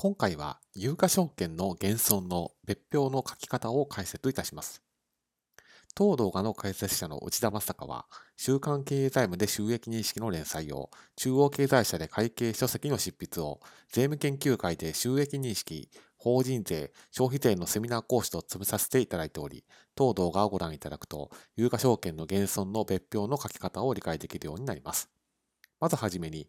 今回は有価証券の減損の別表の書き方を解説いたします。当動画の解説者の内田正孝は、週刊経営財務で収益認識の連載を、中央経済社で会計書籍の執筆を、税務研究会で収益認識、法人税、消費税のセミナー講師と詰めさせていただいており、当動画をご覧いただくと、有価証券の減損の別表の書き方を理解できるようになります。まずはじめに、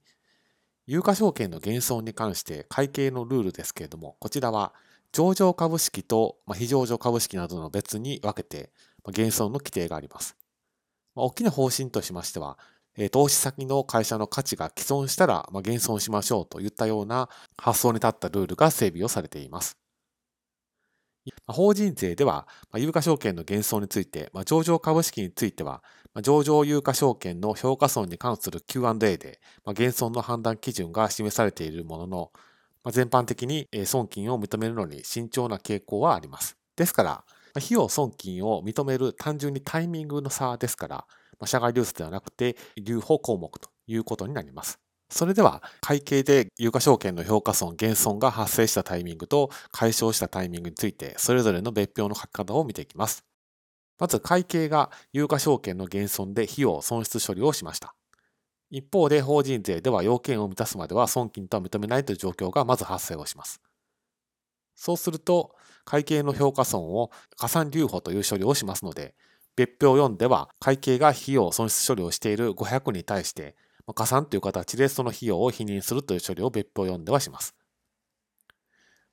有価証券の減損に関して会計のルールですけれども、こちらは上場株式と非上場株式などの別に分けて減損の規定があります。大きな方針としましては、投資先の会社の価値が既存したら減損しましょうといったような発想に立ったルールが整備をされています。法人税では、有価証券の減損について、上場株式については、上場有価証券の評価損に関する Q&A で、減損の判断基準が示されているものの、全般的に損金を認めるのに慎重な傾向はあります。ですから、費用損金を認める単純にタイミングの差ですから、社外流出ではなくて留保項目ということになります。それでは、会計で有価証券の評価損、減損が発生したタイミングと解消したタイミングについて、それぞれの別表の書き方を見ていきます。まず、会計が有価証券の減損で費用損失処理をしました。一方で、法人税では要件を満たすまでは損金とは認めないという状況がまず発生をします。そうすると、会計の評価損を加算留保という処理をしますので、別表4では会計が費用損失処理をしている500に対して、加算という形でその費用を否認するという処理を別表4ではします。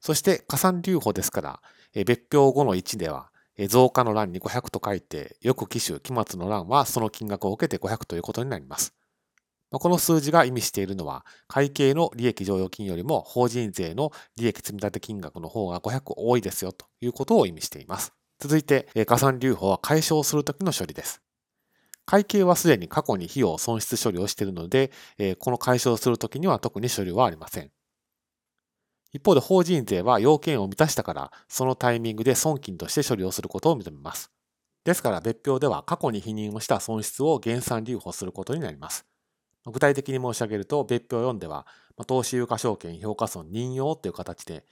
そして加算留保ですから、別表5の1では、増加の欄に500と書いて、翌期種、期末の欄はその金額を受けて500ということになります。この数字が意味しているのは、会計の利益剰余金よりも法人税の利益積立金額の方が500多いですよということを意味しています。続いて、加算留保は解消するときの処理です。会計はすでに過去に費用損失処理をしているので、この解消するときには特に処理はありません。一方で法人税は要件を満たしたから、そのタイミングで損金として処理をすることを認めます。ですから別表では過去に否認をした損失を減算留保することになります。具体的に申し上げると、別表4では、投資有価証券評価損任用という形で、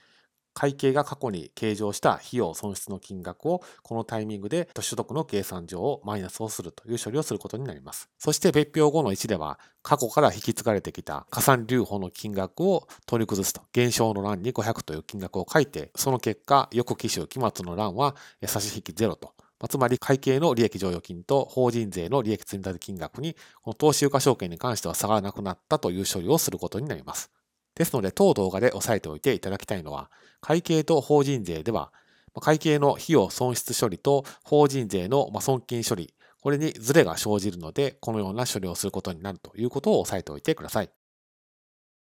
会計が過去に計上した費用損失の金額をこのタイミングで所得の計算上をマイナスをするという処理をすることになります。そして別表後の1では過去から引き継がれてきた加算留保の金額を取り崩すと減少の欄に500という金額を書いてその結果翌期種期末の欄は差し引き0とつまり会計の利益剰余金と法人税の利益積立金額に、この投資有価証券に関しては差がなくなったという処理をすることになります。ですので、当動画で押さえておいていただきたいのは、会計と法人税では、会計の費用損失処理と法人税の損金処理、これにズレが生じるので、このような処理をすることになるということを押さえておいてください。